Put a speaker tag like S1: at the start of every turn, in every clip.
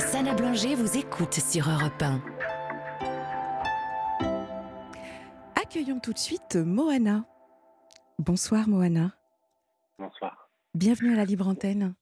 S1: Sana Blanger vous écoute sur Europe 1.
S2: Accueillons tout de suite Moana. Bonsoir Moana.
S3: Bonsoir.
S2: Bienvenue à la Libre Antenne.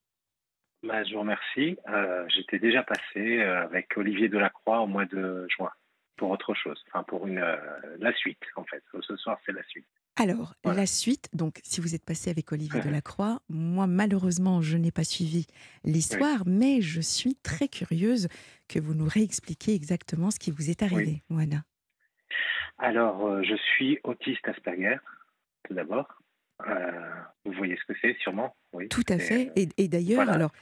S3: Bah, je vous remercie. Euh, J'étais déjà passé euh, avec Olivier Delacroix au mois de juin pour autre chose, enfin pour une, euh, la suite en fait. Ce soir, c'est la suite.
S2: Alors,
S3: Voilà.
S2: la suite, donc si vous êtes passé avec Olivier Delacroix, moi malheureusement je n'ai pas suivi l'histoire, mais je suis très curieuse que vous nous réexpliquiez exactement ce qui vous est arrivé, Moana.
S3: Alors, euh, je suis autiste Asperger, tout d'abord. Euh, vous voyez ce que c'est, sûrement? Oui.
S2: Tout à fait.
S3: euh,
S2: Et, et d'ailleurs,
S3: voilà.
S2: alors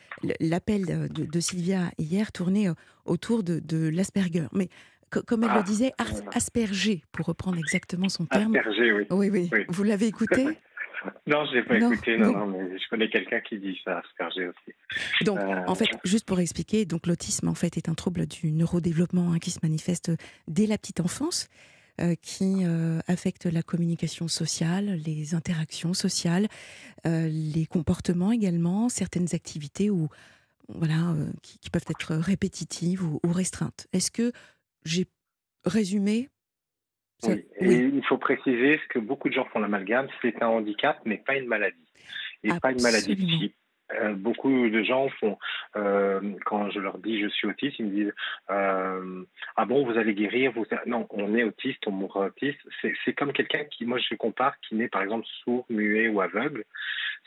S2: l'appel de, de Sylvia hier tournait autour de, de l'Asperger, mais comme elle
S3: Ah,
S2: le disait, ars-
S3: voilà.
S2: asperger, pour reprendre exactement son terme.
S3: Asperger, oui.
S2: Oui, oui.
S3: Oui.
S2: Vous l'avez écouté?
S3: Non, je l'ai pas
S2: Non,
S3: écouté, non,
S2: non.
S3: mais je connais quelqu'un qui dit ça, Asperger aussi.
S2: Donc,
S3: Euh,
S2: en fait, juste pour expliquer, donc l'autisme en fait est un trouble du neurodéveloppement hein, qui se manifeste dès la petite enfance, euh, qui euh, affecte la communication sociale, les interactions sociales, les comportements également, certaines activités où, voilà, euh, qui, qui peuvent être répétitives ou, ou restreintes. Est-ce que j'ai résumé ça-
S3: Oui. Et il faut préciser ce que beaucoup de gens font l'amalgame, c'est un handicap, mais pas une maladie. Et pas une maladie psy. Euh, beaucoup de gens font, euh, quand je leur dis je suis autiste, ils me disent euh, Ah bon, vous allez guérir vous... Non, on est autiste, on mourra autiste. C'est c'est comme quelqu'un qui, moi je compare, qui naît par exemple sourd, muet ou aveugle.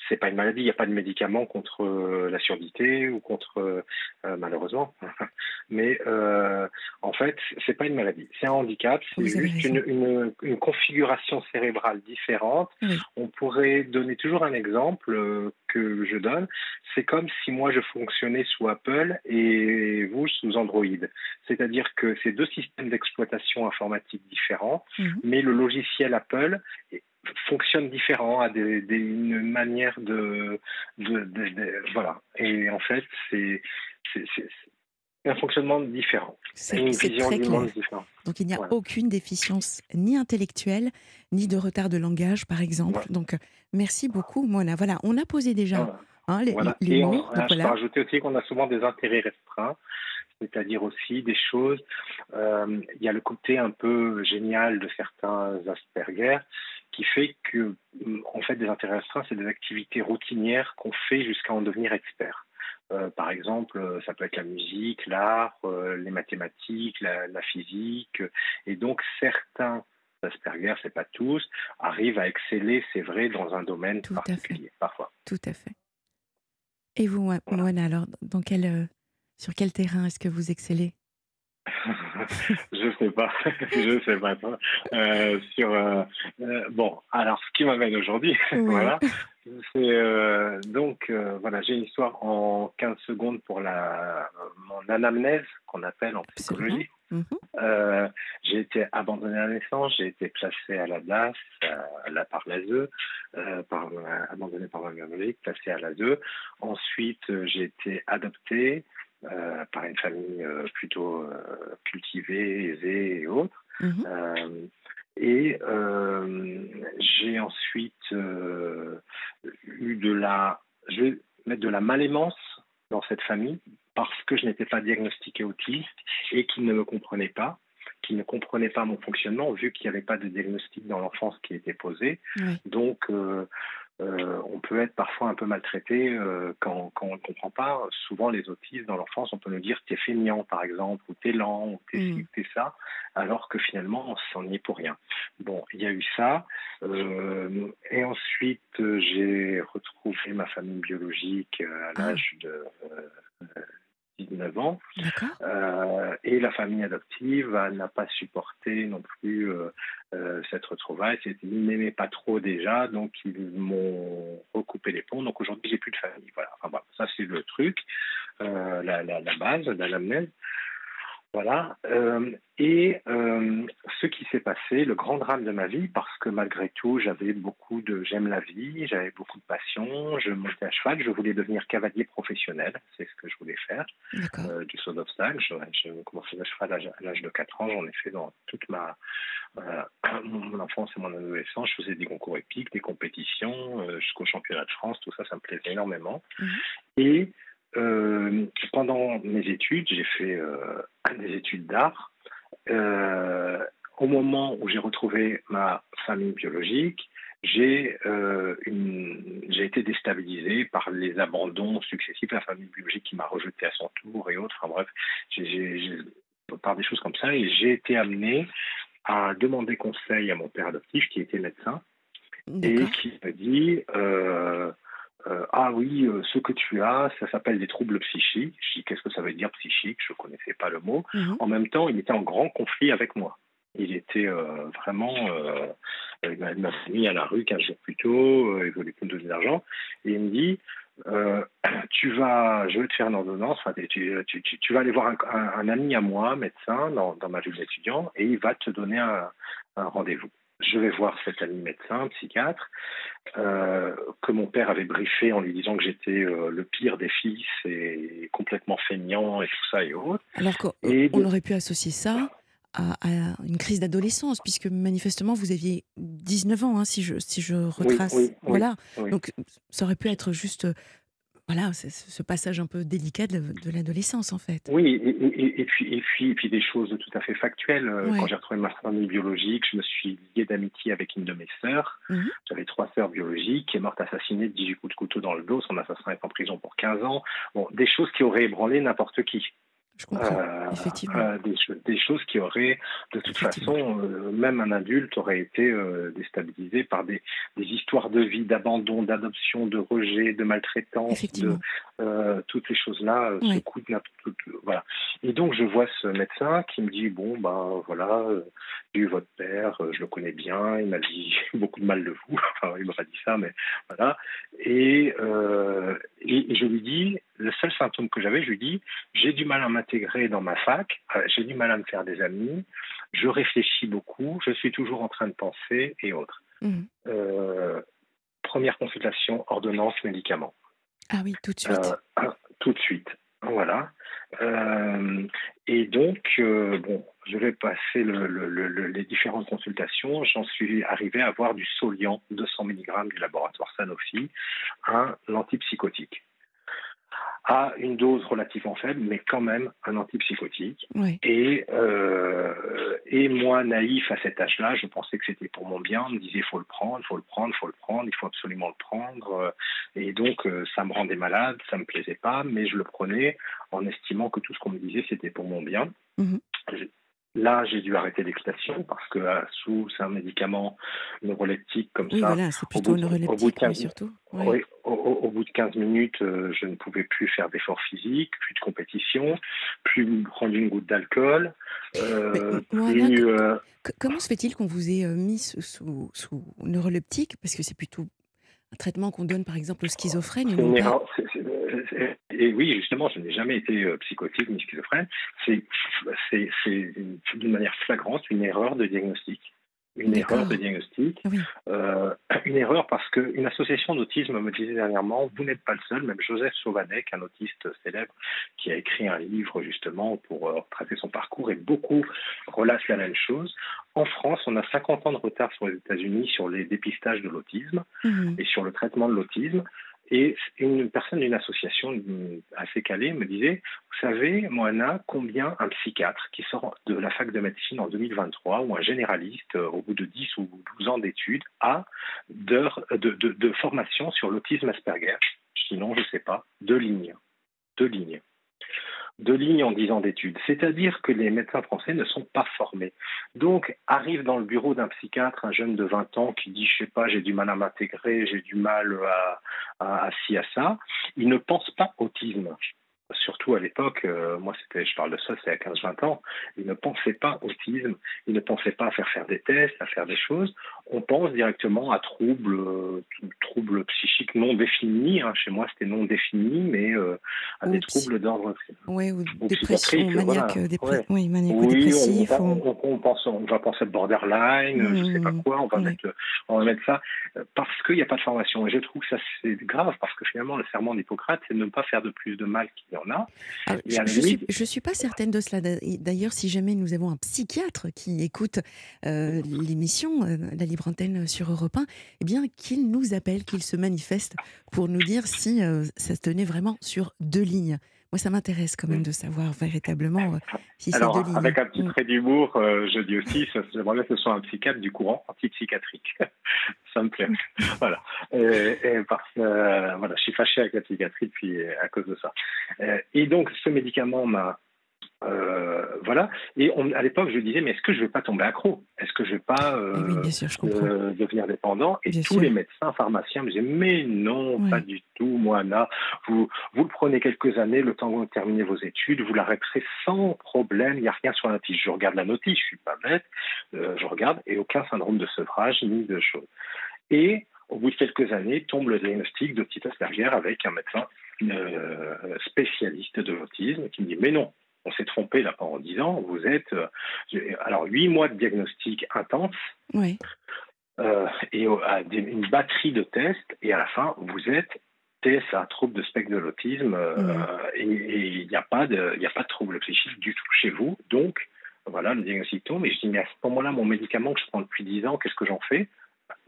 S3: C'est pas une maladie, il n'y a pas de médicament contre euh, la surdité ou contre, euh, malheureusement. Mais euh, en fait, c'est pas une maladie, c'est un handicap, c'est juste une, une, une configuration cérébrale différente.
S2: Oui.
S3: On pourrait donner toujours un exemple que je donne. C'est comme si moi je fonctionnais sous Apple et vous sous Android. C'est-à-dire que c'est deux systèmes d'exploitation informatique différents,
S2: Mhm.
S3: mais le logiciel Apple est- fonctionne différent, a des, des- une manière de, de, de- de- voilà. Et en fait, c'est un fonctionnement différent,
S2: C'est
S3: une vision du monde différente.
S2: Donc il n'y a
S3: Voilà.
S2: aucune déficience ni intellectuelle, ni de retard de langage, par exemple.
S3: Voilà.
S2: Donc euh, merci beaucoup, Mona. Voilà, on a posé déjà
S3: Voilà.
S2: Hein, les,
S3: Voilà.
S2: les
S3: Et
S2: mots.
S3: on,
S2: donc
S3: je peux rajouter aussi qu'on a souvent des intérêts restreints, c'est-à-dire aussi des choses. euh, Il y a le côté un peu génial de certains Asperger qui fait que, hum, en fait, des intérêts restreints, c'est des activités routinières qu'on fait jusqu'à en devenir expert. Euh, par exemple, ça peut être la musique, l'art, euh, les mathématiques, la, la physique, et donc certains Asperger, c'est pas tous, arrivent à exceller, c'est vrai, dans un domaine
S2: Tout
S3: particulier, parfois.
S2: Tout à fait. Et vous, Mo-
S3: Voilà.
S2: Mona, alors, dans quel, euh, sur quel terrain est-ce que vous excellez?
S3: Je sais pas, je sais pas. Euh, sur euh, bon, alors ce qui m'amène aujourd'hui,
S2: Oui.
S3: voilà, c'est donc voilà, j'ai une histoire en 15 secondes pour la mon anamnèse qu'on appelle en psychologie.
S2: Mhm.
S3: J'ai été abandonné à la naissance, j'ai été placé à la DAS, à la, par l'ASE, euh, par, abandonné par ma mère biologique, placé à l'ASE. Ensuite, euh, j'ai été adopté euh, par une famille plutôt cultivée, aisée et autres.
S2: Mhm.
S3: Et j'ai ensuite eu de la, je vais mettre de la malémance dans cette famille parce que je n'étais pas diagnostiqué autiste et qu'ils ne me comprenaient pas, qu'ils ne comprenaient pas mon fonctionnement vu qu'il n'y avait pas de diagnostic dans l'enfance qui était posé.
S2: Oui.
S3: Donc, euh, euh, on peut être parfois un peu maltraité euh, quand, quand on ne comprend pas. Souvent, les autistes, dans l'enfance, on peut nous dire t'es feignant, par exemple, ou t'es lent, ou t'es ci,
S2: Mm.
S3: ou t'es ça, alors que finalement, on s'en est pour rien. Bon, il y a eu ça. Euh, et ensuite, j'ai retrouvé ma famille biologique à
S2: Ah.
S3: l'âge de 19 ans. Euh, et la famille adoptive n'a pas supporté non plus euh, euh, cette retrouvaille. Ils m'aimaient pas trop déjà, donc ils m'ont recoupé les ponts. Donc aujourd'hui, j'ai plus de famille. Voilà. Enfin, voilà. Ça, c'est le truc, la, la, la base l'anamnèse. Voilà. Euh, et euh, ce qui s'est passé, le grand drame de ma vie, parce que malgré tout, j'avais beaucoup de. J'aime la vie, j'avais beaucoup de passion, je montais à cheval, je voulais devenir cavalier professionnel, c'est ce que je voulais faire euh, du saut d'obstacle. Je- J'ai commencé le cheval à l'âge- de 4 ans. J'en ai fait dans toute ma euh, mon mon enfance et mon adolescence. Je faisais des concours épiques, des compétitions, euh, jusqu'au championnat de France. Tout ça, ça me plaisait énormément.
S2: Mhm.
S3: Et euh, pendant mes études, j'ai fait euh, des études d'art. Euh, au moment où j'ai retrouvé ma famille biologique, j'ai été déstabilisé par les abandons successifs, la famille biologique qui m'a rejeté à son tour et autres. Enfin bref, par des choses comme ça, et j'ai été amené à demander conseil à mon père adoptif qui était médecin et qui m'a dit euh, euh, ah oui, euh, ce que tu as, ça s'appelle des troubles psychiques. Je dis qu'est-ce que ça veut dire psychique? Je ne connaissais pas le mot. Mhm. En même temps, il était en grand conflit avec moi. Il était vraiment, il m'a mis à la rue 15 jours plus tôt, il voulait plus me donner d'argent, et il me dit, tu vas, je vais te faire une ordonnance, tu, tu, tu, vas aller voir un, ami à moi, médecin, dans, dans ma ville d'étudiant, et il va te donner un rendez-vous je vais voir cet ami médecin, psychiatre, euh, que mon père avait briefé en lui disant que j'étais euh, le pire des fils et complètement feignant et tout ça et autres.
S2: Alors qu'on aurait pu associer ça à, une crise d'adolescence, puisque manifestement vous aviez 19 ans, hein, si, je, si je retrace. voilà. Donc ça aurait pu être juste voilà, c'est ce passage un peu délicat de, l'adolescence, en fait.
S3: Oui, et, puis, et, puis, et puis des choses tout à fait factuelles. Euh, quand j'ai retrouvé ma famille biologique, je me suis lié d'amitié avec une de mes sœurs. Mhm. J'avais trois sœurs biologiques qui est morte assassinée de 18 coups de couteau dans le dos. Son assassin est en prison pour 15 ans. Bon, des choses qui auraient ébranlé n'importe qui.
S2: Je comprends, euh, effectivement. Euh,
S3: des, choses qui auraient, de toute façon, euh, même un adulte aurait été déstabilisé par des, histoires de vie, d'abandon, d'adoption, de rejet, de maltraitance, de, toutes ces choses-là, ce coup voilà. Et donc, je vois ce médecin qui me dit, bon, ben voilà, j'ai eu votre père, je le connais bien, il m'a dit beaucoup de mal de vous, enfin, il m'a pas dit ça, mais voilà. Et, et, et je lui dis, le seul symptôme que j'avais, je lui dis, j'ai du mal à m'intégrer dans ma fac, euh, j'ai du mal à me faire des amis, je réfléchis beaucoup, je suis toujours en train de penser et autres. Mhm. Euh, première consultation, ordonnance, médicaments.
S2: Ah oui, tout de suite.
S3: Euh, tout de suite. Voilà. et donc, bon, je vais passer les différentes consultations. J'en suis arrivé à avoir du Soliant, 200 mg du laboratoire Sanofi, un antipsychotique à une dose relativement faible, mais quand même un antipsychotique. Et, euh, et moi, naïf à cet âge-là, je pensais que c'était pour mon bien. On me disait, il faut le prendre, il faut le prendre, il faut le prendre, il faut absolument le prendre. Et donc, euh, ça me rendait malade, ça me plaisait pas, mais je le prenais en estimant que tout ce qu'on me disait, c'était pour mon bien. Mhm. Là, j'ai dû arrêter l'excitation parce que euh, sous c'est un médicament neuroleptique comme
S2: oui,
S3: ça.
S2: Voilà, c'est plutôt neuroleptique, au bout de 15, surtout.
S3: Oui. au, bout de 15 minutes, euh, je ne pouvais plus faire d'efforts physiques, plus de compétition, plus prendre une goutte d'alcool.
S2: Euh, comment se fait-il qu'on vous ait mis sous, sous, neuroleptique? Parce que c'est plutôt un traitement qu'on donne par exemple aux schizophrènes.
S3: Et oui, justement, je n'ai jamais été euh, psychotique ni schizophrène. C'est d'une manière flagrante une erreur de diagnostic une erreur de diagnostic. Euh, une erreur parce qu'une association d'autisme me disait dernièrement, vous n'êtes pas le seul, même Joseph Sauvanek, un autiste célèbre, qui a écrit un livre justement pour euh, tracer son parcours, et beaucoup relatent la même chose. En France, on a 50 ans de retard sur les États-Unis sur les dépistages de l'autisme mhm. et sur le traitement de l'autisme. Et une personne d'une association assez calée me disait, vous savez, Moana, combien un psychiatre qui sort de la fac de médecine en 2023 ou un généraliste euh, au bout de 10 ou 12 ans d'études a d'heures de, de, de, formation sur l'autisme Asperger? Sinon, je ne sais pas, deux lignes. Deux lignes deux lignes en dix ans d'études. C'est-à-dire que les médecins français ne sont pas formés. Donc, arrive dans le bureau d'un psychiatre un jeune de 20 ans qui dit, je sais pas, j'ai du mal à m'intégrer, j'ai du mal à, à, à ci, à ça. Il ne pense pas autisme surtout à l'époque, euh, moi c'était, je parle de ça, c'est à 15-20 ans, ils ne pensaient pas autisme, ils ne pensaient pas à faire faire des tests, à faire des choses. On pense directement à troubles, euh, troubles psychiques non définis. Hein. Chez moi c'était non défini, mais euh, à des troubles d'ordre.
S2: Oui, ou, dépression, maniaque, oui, maniaque dépressif.
S3: On, on, pense, on va penser borderline, je ne sais pas mmh. quoi, on va, mettre, on va mettre ça parce qu'il n'y a pas de formation. Et je trouve que ça c'est grave parce que finalement le serment d'Hippocrate c'est de ne pas faire de plus de mal qu'il a
S2: ah, je ne suis, pas certaine de cela. D'ailleurs, si jamais nous avons un psychiatre qui écoute euh, l'émission, euh, la libre Antenne sur Europe 1, eh bien, qu'il nous appelle, qu'il se manifeste pour nous dire si ça se tenait vraiment sur deux lignes. Moi, ça m'intéresse quand même de savoir véritablement euh, si c'est de
S3: Avec un petit mm. trait d'humour, euh, je dis aussi, j'aimerais que ce soit un psychiatre du courant antipsychiatrique. ça me plaît. Voilà. Et, parce euh, voilà, je suis fâché avec la psychiatrie puis à cause de ça. et donc, ce médicament m'a euh, voilà. Et on, à l'époque, je disais, mais est-ce que je vais pas tomber accro? Est-ce que je vais pas euh, euh, devenir dépendant? Et tous les médecins, pharmaciens me disaient, mais non, pas du tout, moi là, vous, vous le prenez quelques années, le temps que vous terminez vos études, vous l'arrêterez sans problème, il n'y a rien sur la notice. Je regarde la notice, je suis pas bête, je regarde, et aucun syndrome de sevrage, ni de choses. Et au bout de quelques années, tombe le diagnostic de petite Asperger avec un médecin spécialiste de l'autisme qui me dit, mais non, on s'est trompé là pendant 10 ans. Vous êtes euh, alors 8 mois de diagnostic intense. Euh, et à une batterie de tests, et à la fin, vous êtes TSA, trouble de spectre de l'autisme, euh, et il n'y a, pas de, a pas de trouble psychique du tout chez vous. Donc, voilà, le diagnostic tombe. Et je dis, mais à ce moment-là, mon médicament que je prends depuis 10 ans, qu'est-ce que j'en fais?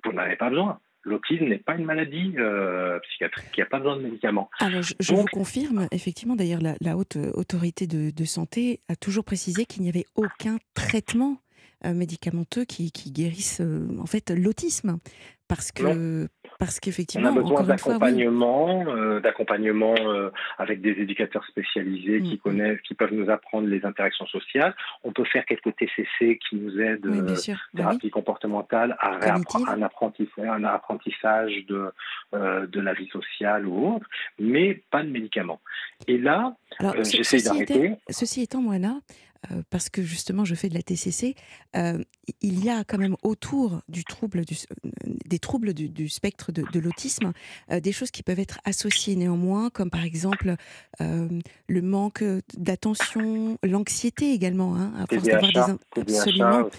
S3: Vous n'en avez pas besoin l'autisme n'est pas une maladie euh, psychiatrique, il n'y a pas besoin de médicaments.
S2: Alors, je, vous confirme, effectivement, d'ailleurs, la, haute autorité de, santé a toujours précisé qu'il n'y avait aucun traitement euh, médicamenteux qui, guérisse euh, en fait l'autisme. Parce que, parce qu'effectivement,
S3: on a besoin d'accompagnement, euh, d'accompagnement euh, avec des éducateurs spécialisés qui mm, mm. connaissent, qui peuvent nous apprendre les interactions sociales. On peut faire quelques TCC qui nous aident, oui, euh, bah thérapie comportementale, à un apprentissage, un apprentissage de de la vie sociale ou autre, mais pas de médicaments. Et là, j'essaie d'arrêter.
S2: Ceci étant, Moana, euh, parce que justement je fais de la TCC, euh, il y a quand même autour du trouble du, euh, des troubles du, spectre de, l'autisme des choses qui peuvent être associées néanmoins, comme par exemple le manque d'attention, l'anxiété également, hein, à force d'avoir des absolument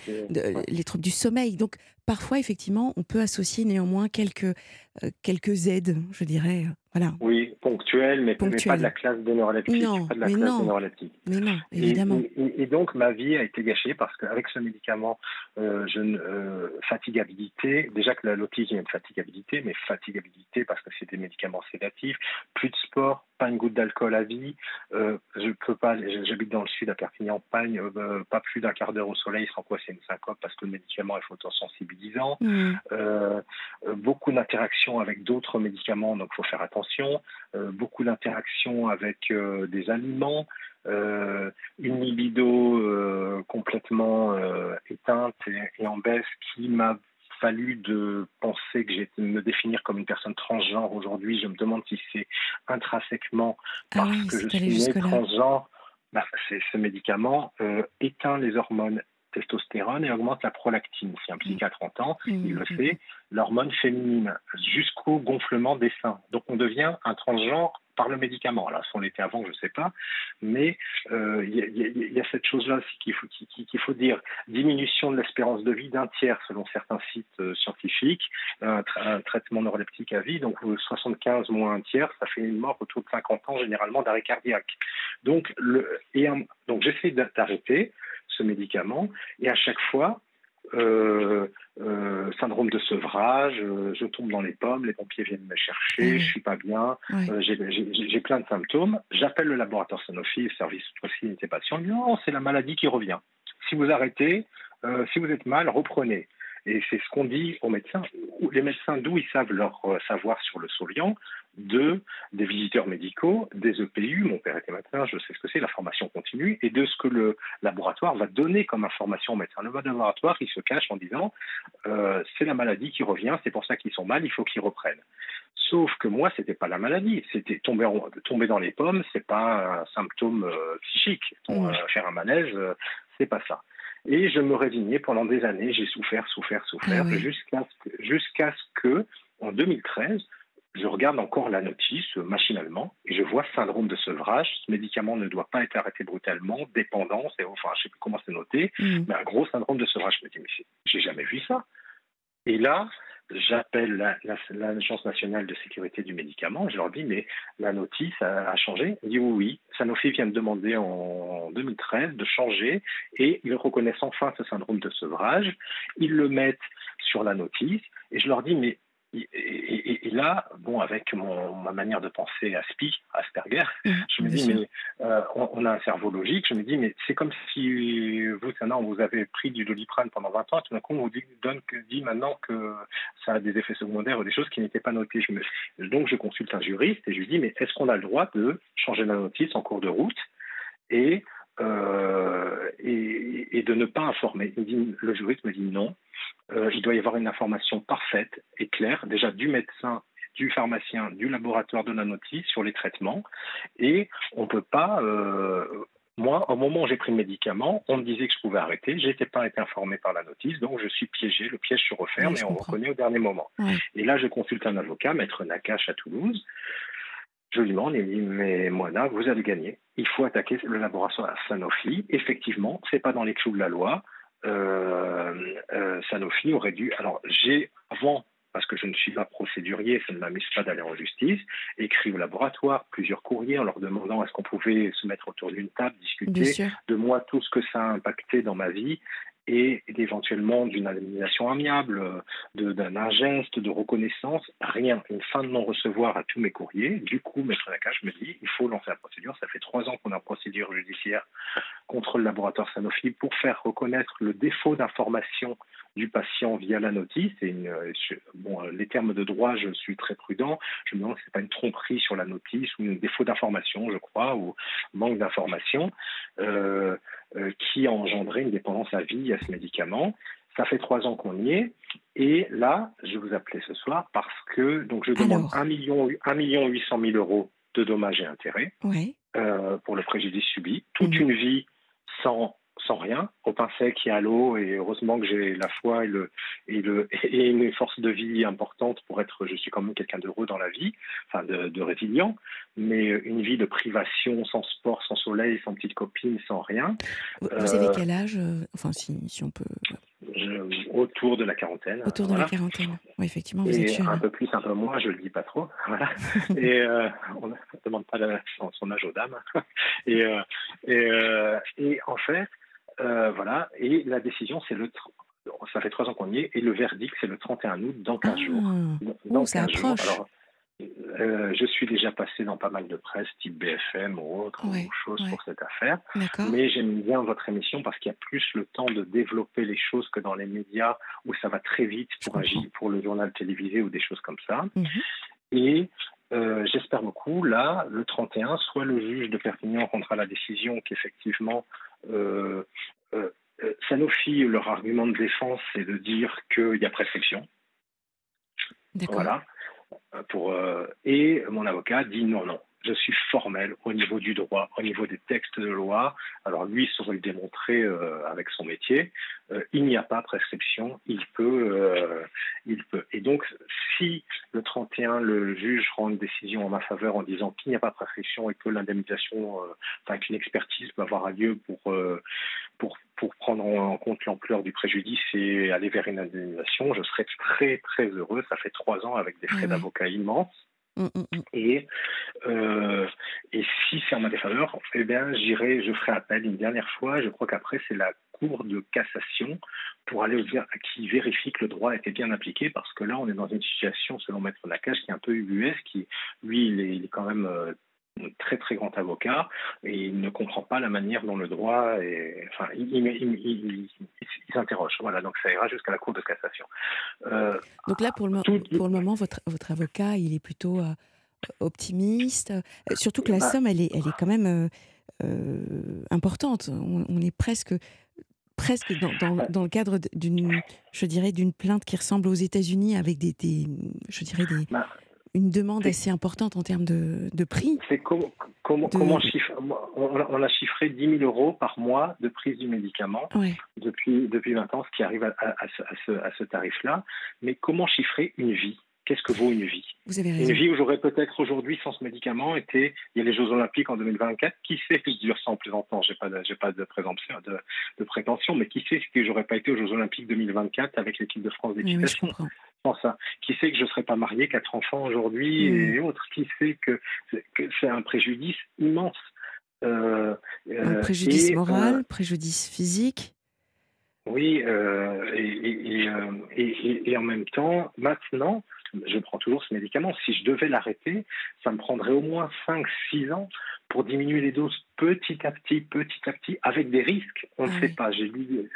S2: les troubles du sommeil. Donc parfois effectivement on peut associer néanmoins quelques quelques aides, je dirais. Voilà.
S3: Oui, ponctuelles, mais, pas de la classe de neuroleptique.
S2: Non,
S3: pas de la
S2: mais
S3: classe
S2: non, Mais non, évidemment.
S3: Et, donc, ma vie a été gâchée parce qu'avec ce médicament, euh, je, euh, fatigabilité, déjà que l'autisme, a une fatigabilité, mais fatigabilité parce que c'est des médicaments sédatifs, plus de sport, pas une goutte d'alcool à vie. Euh, je peux pas, j'habite dans le sud à Perpignan, pagne, euh, pas plus d'un quart d'heure au soleil, sans quoi c'est une syncope parce que le médicament est photosensibilisant. Mmh. Euh, beaucoup d'interactions avec d'autres médicaments, donc il faut faire attention. beaucoup d'interactions avec des aliments. une libido complètement éteinte et, en baisse qui m'a fallu de penser que j'étais me définir comme une personne transgenre aujourd'hui. Je me demande si c'est intrinsèquement ah parce que je suis né transgenre. Bah, ce médicament euh, éteint les hormones testostérone et augmente la prolactine. Si un psychiatre entend, mmh. il le mmh. sait, l'hormone féminine jusqu'au gonflement des seins. Donc on devient un transgenre par le médicament. Alors, si on l'était avant, je ne sais pas, mais euh, il y, a cette chose-là qu'il faut, qu'il faut dire. Diminution de l'espérance de vie d'un tiers selon certains sites euh, scientifiques, un, traitement neuroleptique à vie, donc 75 moins un tiers, ça fait une mort autour de 50 ans généralement d'arrêt cardiaque. Donc, le, et donc j'essaie d'arrêter ce médicament et à chaque fois, euh, euh, syndrome de sevrage, euh, je tombe dans les pommes, les pompiers viennent me chercher, je suis pas bien, j'ai plein de symptômes. J'appelle le laboratoire Sanofi, le service proximité patient, non, c'est la maladie qui revient. Si vous arrêtez, si vous êtes mal, reprenez. Et c'est ce qu'on dit aux médecins. Les médecins, d'où ils savent leur savoir sur le Soliant de des visiteurs médicaux, des EPU, mon père était médecin, je sais ce que c'est, la formation continue, et de ce que le laboratoire va donner comme information aux médecins. Le laboratoire, il se cache en disant euh, c'est la maladie qui revient, c'est pour ça qu'ils sont mal, il faut qu'ils reprennent. Sauf que moi, c'était pas la maladie, c'était tomber, tomber dans les pommes, c'est pas un symptôme euh, psychique. Euh, faire un manège, c'est pas ça. Et je me résignais pendant des années, j'ai souffert, souffert, souffert, ah jusqu'à ce que, en 2013, je regarde encore la notice machinalement et je vois syndrome de sevrage. Ce médicament ne doit pas être arrêté brutalement, dépendance, et, enfin, je sais plus comment c'est noté, mm. mais un gros syndrome de sevrage. Je me dis, mais j'ai jamais vu ça. Et là, j'appelle l'Agence nationale de sécurité du médicament, je leur dis, mais la notice a, changé. Ils disent, oui, oui, Sanofi vient de demander en 2013 de changer et ils reconnaissent enfin ce syndrome de sevrage. Ils le mettent sur la notice. Et je leur dis, mais et, là, bon, avec mon, ma manière de penser Aspi, Asperger, je me dis, mais euh, on, a un cerveau logique. Je me dis, mais c'est comme si vous, maintenant, vous avez pris du doliprane pendant 20 ans, et tout d'un coup, on vous dit, donne, dit maintenant que ça a des effets secondaires ou des choses qui n'étaient pas notées. Je me, donc, je consulte un juriste et je lui dis, mais est-ce qu'on a le droit de changer la notice en cours de route et, euh, et, et, de ne pas informer Le juriste me dit non euh, il doit y avoir une information parfaite et claire, déjà du médecin, du pharmacien, du laboratoire de la notice sur les traitements. Et on ne peut pas. Euh, moi, au moment où j'ai pris le médicament, on me disait que je pouvais arrêter. Je n'étais pas été informé par la notice, donc je suis piégé. Le piège se referme et on reconnaît au dernier moment. Et là, je consulte un avocat, maître Nakache à Toulouse. Je lui demande, il me dit, mais Moana, vous avez gagné. Il faut attaquer le laboratoire Sanofi. Effectivement, c'est pas dans les clous de la loi. Euh, euh, Sanofi aurait dû. Alors, j'ai, avant, parce que je ne suis pas procédurier, ça ne m'amuse pas d'aller en justice, écrit au laboratoire plusieurs courriers en leur demandant est-ce qu'on pouvait se mettre autour d'une table, discuter de moi tout ce que ça a impacté dans ma vie et éventuellement d'une indemnisation amiable, d'un geste, de reconnaissance, rien, une fin de non-recevoir à tous mes courriers. Du coup, Maître Nakache me dit, il faut lancer la procédure. Ça fait trois ans qu'on a procédure judiciaire contre le laboratoire Sanofi pour faire reconnaître le défaut d'information du patient via la notice. Et bon, les termes de droit, je suis très prudent. Je me demande si ce n'est pas une tromperie sur la notice ou un défaut d'information, je crois, ou manque d'information. Euh, euh, qui a engendré une dépendance à vie à ce médicament. Ça fait trois ans qu'on y est. Et là, je vous appelais ce soir parce que donc je demande 1 million, 1 million 800 000 euros de dommages et intérêts euh, pour le préjudice subi. Toute mhm. une vie sans sans rien, au pain sec et à l'eau, et heureusement que j'ai la foi et, le, et, le, et une force de vie importante pour être, je suis quand même quelqu'un d'heureux dans la vie, enfin de, de, résilient, mais une vie de privation, sans sport, sans soleil, sans petite copine, sans rien.
S2: Vous, avez euh, quel âge euh, Enfin, si, si on peut...
S3: autour de la quarantaine.
S2: Autour de la quarantaine, oui, effectivement, vous
S3: et
S2: êtes.
S3: Un peu plus, un peu moins, je ne le dis pas trop. Voilà. et euh, on ne demande pas son, son, âge aux dames. et, et, et en fait, euh, voilà, et la décision, c'est le. Ça fait trois ans qu'on y est, et le verdict, c'est le 31 août, dans 15 jours.
S2: Ah. Dans 15 jours. Alors,
S3: euh, je suis déjà passé dans pas mal de presse, type BFM ou autre, chose pour cette affaire. Mais j'aime bien votre émission parce qu'il y a plus le temps de développer les choses que dans les médias où ça va très vite pour agir, pour le journal télévisé ou des choses comme ça. Mhm. Et euh, j'espère beaucoup, là, le 31, soit le juge de Perpignan rendra la décision qu'effectivement euh, Sanofi, leur argument de défense, c'est de dire qu'il y a prescription. Voilà. Pour, et mon avocat dit non, non je suis formel au niveau du droit, au niveau des textes de loi. Alors lui saurait le démontrer euh, avec son métier. Euh, il n'y a pas prescription, il peut, euh, il peut. Et donc, si le 31, le juge rend une décision en ma faveur en disant qu'il n'y a pas prescription et que l'indemnisation, enfin qu'une expertise peut avoir lieu pour, pour, pour prendre en compte l'ampleur du préjudice et aller vers une indemnisation, je serais très très heureux. Ça fait trois ans avec des frais d'avocat immenses. Mmh, mmh. Et, euh, et si c'est en ma défaveur, eh bien, j'irai, je ferai appel une dernière fois. Je crois qu'après, c'est la Cour de cassation pour aller qui vérifie que le droit a été bien appliqué, parce que là, on est dans une situation, selon Maître Nakache, qui est un peu ubuesque, qui, lui, il est, il est quand même euh, très très grand avocat et il ne comprend pas la manière dont le droit est. Enfin, il, il, s'interroge. Voilà, donc ça ira jusqu'à la Cour de cassation.
S2: Euh, donc là, pour le, pour le moment, votre, votre avocat, il est plutôt euh, optimiste. Euh, surtout que la bah somme, elle est, elle est quand même importante. On, est presque presque dans, dans, bah dans le cadre d'une, je dirais, d'une plainte qui ressemble aux États-Unis avec des, des, je dirais des, bah une demande assez importante en termes de, de prix.
S3: C'est comment, on, a chiffré 10 000 euros par mois de prise du médicament depuis, depuis 20 ans, ce qui arrive à, à, ce, à ce, tarif-là. Mais comment chiffrer une vie? Qu'est-ce que vaut une vie?
S2: Vous avez raison.
S3: Une vie où j'aurais peut-être aujourd'hui sans ce médicament été. Il y a les Jeux Olympiques en 2024. Qui sait que je ça en plaisantant pas, j'ai pas de présomption, de, de prétention, mais qui sait que j'aurais pas été aux Jeux Olympiques 2024 avec l'équipe de France d'équitation ça. Qui sait que je ne serais pas marié, quatre enfants aujourd'hui et hmm. autres Qui sait que, c'est un préjudice immense
S2: euh, Un préjudice euh, moral, préjudice physique?
S3: Oui, euh, et, et, et, en même temps, maintenant, je prends toujours ce médicament. Si je devais l'arrêter, ça me prendrait au moins 5-6 ans pour diminuer les doses petit à petit, petit à petit, avec des risques. On ne ah sait pas. J'ai lu,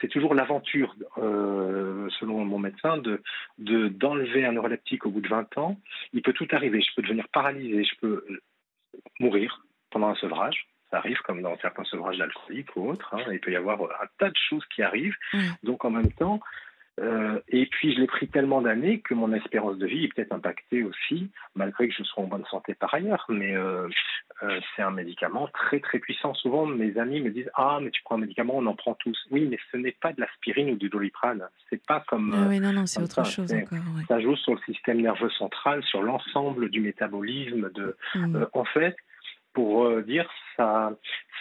S3: c'est toujours l'aventure, euh, selon mon médecin, de d'enlever un neuroleptique au bout de 20 ans. Il peut tout arriver. Je peux devenir paralysé, je peux mourir pendant un sevrage. Ça arrive comme dans certains sevrages d'alcoolique ou autres. Hein. Il peut y avoir un tas de choses qui arrivent. Donc en même temps, euh, et puis, je l'ai pris tellement d'années que mon espérance de vie est peut-être impactée aussi, malgré que je sois en bonne santé par ailleurs. Mais euh, euh, c'est un médicament très, très puissant. Souvent, mes amis me disent Ah, mais tu prends un médicament, on en prend tous. Oui, mais ce n'est pas de l'aspirine ou du doliprane. C'est pas comme.
S2: Ah oui, non, non, c'est autre chose encore.
S3: Ça joue sur le système nerveux central, sur l'ensemble du métabolisme. De, mmh. en fait, pour dire ça,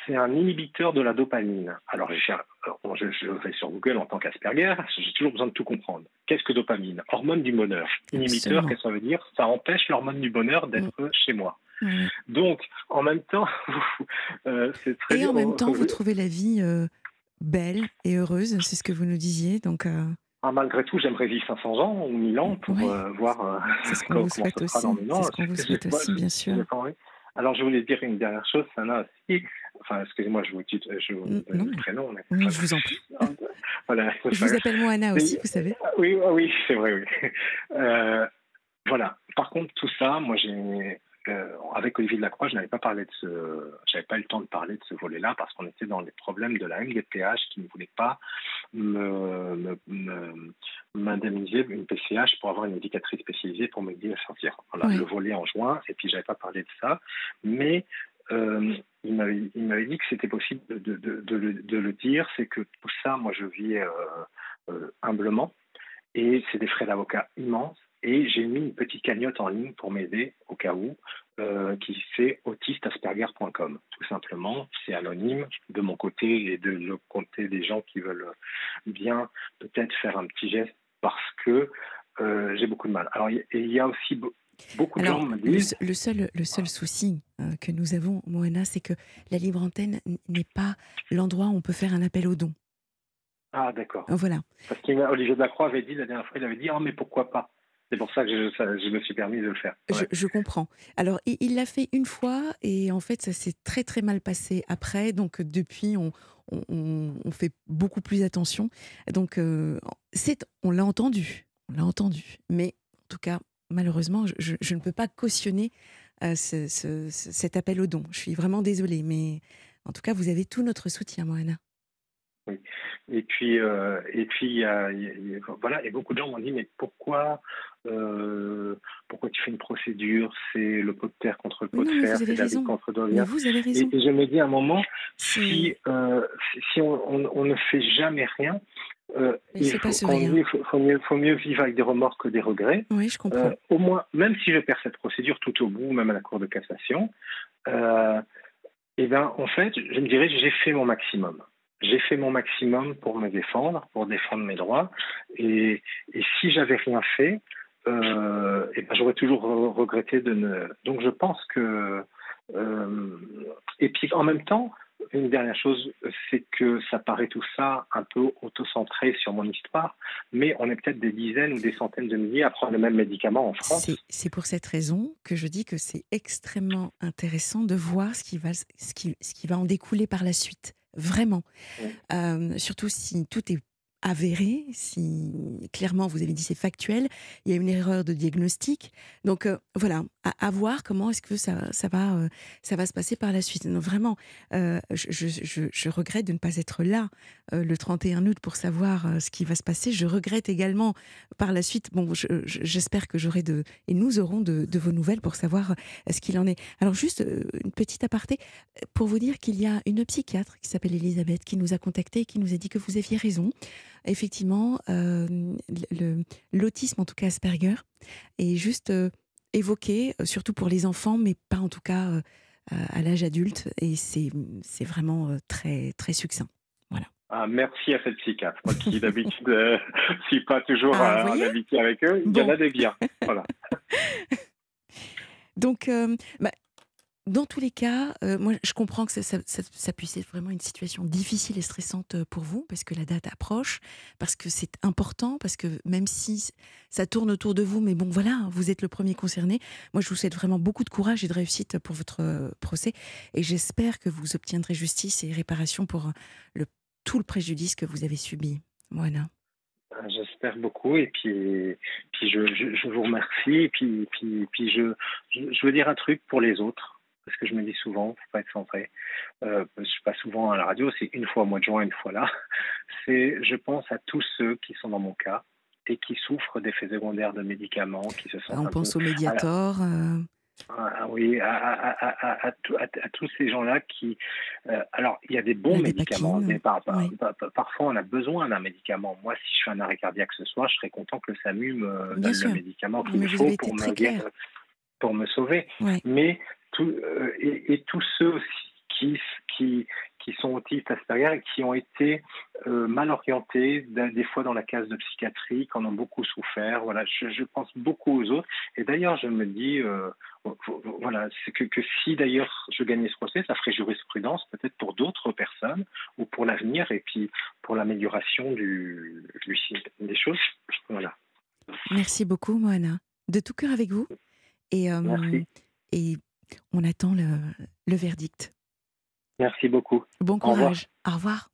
S3: c'est un inhibiteur de la dopamine. Alors, je, je vais sur Google en tant qu'Asperger, j'ai toujours besoin de tout comprendre. Qu'est-ce que dopamine? Hormone du bonheur. Inhibiteur, qu'est-ce que ça veut dire? Ça empêche l'hormone du bonheur d'être mm. chez moi. Donc, en même temps,
S2: euh, c'est très. Et en même temps, vous trouvez la vie euh, belle et heureuse, c'est ce que vous nous disiez. Donc. Euh,
S3: ah, malgré tout, j'aimerais vivre 500 ans ou 1000 ans pour voir.
S2: ce qu'on vous souhaite aussi. C'est ce qu'on vous souhaite aussi, bien sûr.
S3: Alors, je voulais dire une dernière chose, Sana, aussi. Enfin, excusez-moi, je vous dis je vous le prénom.
S2: Oui, je vous en prie. voilà, je vous appelle Moana aussi, vous savez.
S3: Oui, oui, c'est vrai, oui. Euh, voilà. Par contre, tout ça, moi, j'ai euh, avec Olivier Delacroix, je n'avais pas parlé de ce, j'avais pas eu le temps de parler de ce volet-là parce qu'on était dans les problèmes de la MDPH qui ne voulait pas m'indemniser une PCH pour avoir une éducatrice spécialisée pour m'aider à sortir. Voilà, le volet en juin, et puis j'avais pas parlé de ça, mais euh, il m'avait dit que c'était possible de, de, de, de, le dire, c'est que tout ça, moi je vis euh, euh, humblement, et c'est des frais d'avocat immenses. Et j'ai mis une petite cagnotte en ligne pour m'aider au cas où, euh, qui c'est autistasperger.com. Tout simplement, c'est anonyme de mon côté et de le côté des gens qui veulent bien peut-être faire un petit geste parce que euh, j'ai beaucoup de mal. Alors, il y, a aussi beaucoup de gens
S2: me disent. Le, seul, le seul souci euh, que nous avons, Moana, c'est que la libre antenne n'est pas l'endroit où on peut faire un appel aux dons.
S3: Ah, d'accord.
S2: Voilà.
S3: Parce qu'Olivier Delacroix avait dit la dernière fois, il avait dit Ah, mais pourquoi pas? C'est pour ça que je, me suis permis de le faire.
S2: Je, comprends. Alors, il l'a fait une fois et en fait, ça s'est très très mal passé après. Donc, depuis, on, on, fait beaucoup plus attention. Donc, euh, on l'a entendu. On l'a entendu. Mais en tout cas, malheureusement, je, ne peux pas cautionner euh, cet appel au don. Je suis vraiment désolée. Mais en tout cas, vous avez tout notre soutien, Moana.
S3: Oui. Et puis, euh, et puis, y voilà, et beaucoup de gens m'ont dit, mais pourquoi, euh, pourquoi tu fais une procédure? C'est le pot de terre contre le pot de fer, c'est la contre
S2: Dorian. Vous avez raison.
S3: Et, je me dis à un moment, si, euh, si on, on, ne fait jamais rien, il faut, faut, mieux, faut, mieux, vivre avec des remords que des regrets.
S2: Oui, je comprends.
S3: au moins, même si je perds cette procédure tout au bout, même à la Cour de cassation, et eh ben, en fait, je me dirais, j'ai fait mon maximum j'ai fait mon maximum pour me défendre, pour défendre mes droits. Et, et si j'avais rien fait, euh, et ben j'aurais toujours regretté de ne. Donc je pense que. Euh, et puis en même temps, une dernière chose, c'est que ça paraît tout ça un peu auto-centré sur mon histoire, mais on est peut-être des dizaines ou des centaines de milliers à prendre le même médicament en France.
S2: C'est pour cette raison que je dis que c'est extrêmement intéressant de voir ce qui, va, ce, qui, ce qui va en découler par la suite vraiment. Euh, surtout si tout est avéré, si clairement vous avez dit c'est factuel, il y a une erreur de diagnostic. Donc euh, voilà, à, voir comment est-ce que ça, ça, va, euh, ça va se passer par la suite. Donc, vraiment, euh, je, je, je, regrette de ne pas être là le 31 août pour savoir ce qui va se passer. Je regrette également par la suite, bon, j'espère que j'aurai de, et nous aurons de, de, vos nouvelles pour savoir ce qu'il en est. Alors juste une petite aparté pour vous dire qu'il y a une psychiatre qui s'appelle Elisabeth qui nous a contacté et qui nous a dit que vous aviez raison effectivement, euh, l'autisme, en tout cas Asperger, est juste euh, évoqué, euh, surtout pour les enfants, mais pas en tout cas à l'âge adulte. Et c'est vraiment très, très succinct. Voilà.
S3: Ah, merci à cette psychiatre, moi qui d'habitude ne suis pas toujours ah, en amitié avec eux. Il y en a des biens. Voilà.
S2: Donc, bah, dans tous les cas, euh, moi, je comprends que ça, puisse être vraiment une situation difficile et stressante euh, pour vous, parce que la date approche, parce que c'est important, parce que même si ça tourne autour de vous, mais bon, voilà, vous êtes le premier concerné. Moi, je vous souhaite vraiment beaucoup de courage et de réussite pour votre euh, procès, et j'espère que vous obtiendrez justice et réparation pour tout le préjudice que vous avez subi. Voilà.
S3: J'espère beaucoup et puis, puis je, je, je, vous remercie et puis, puis, puis je, je veux dire un truc pour les autres parce que je me dis souvent, faut pas être centré. Euh, je suis pas souvent à la radio, c'est une fois au mois de juin, une fois là. C'est, je pense à tous ceux qui sont dans mon cas et qui souffrent d'effets secondaires de médicaments, qui se sentent.
S2: On pense au Mediator. Euh.
S3: Ah, oui, à, à, à, tous ces gens-là qui. Euh, alors, il y a des bons médicaments, mais par, parfois on a besoin d'un médicament. Moi, si je suis un arrêt cardiaque ce soir, je serais content que le SAMU me donne le médicament qu'il me faut pour me, pour me sauver. Mais euh, et, tous ceux aussi qui, qui, qui sont autistes Asperger et qui ont été euh, mal orientés, des fois dans la case de psychiatrie, qui en ont beaucoup souffert. Voilà, je, pense beaucoup aux autres. Et d'ailleurs, je me dis, euh, voilà, c'est que, que, si d'ailleurs je gagnais ce procès, ça ferait jurisprudence peut-être pour d'autres personnes ou pour l'avenir et puis pour l'amélioration du, des choses. Voilà.
S2: Merci beaucoup, Moana. De tout cœur avec vous. Et,
S3: Merci.
S2: et on attend le, verdict.
S3: Merci beaucoup.
S2: Bon courage. Au revoir.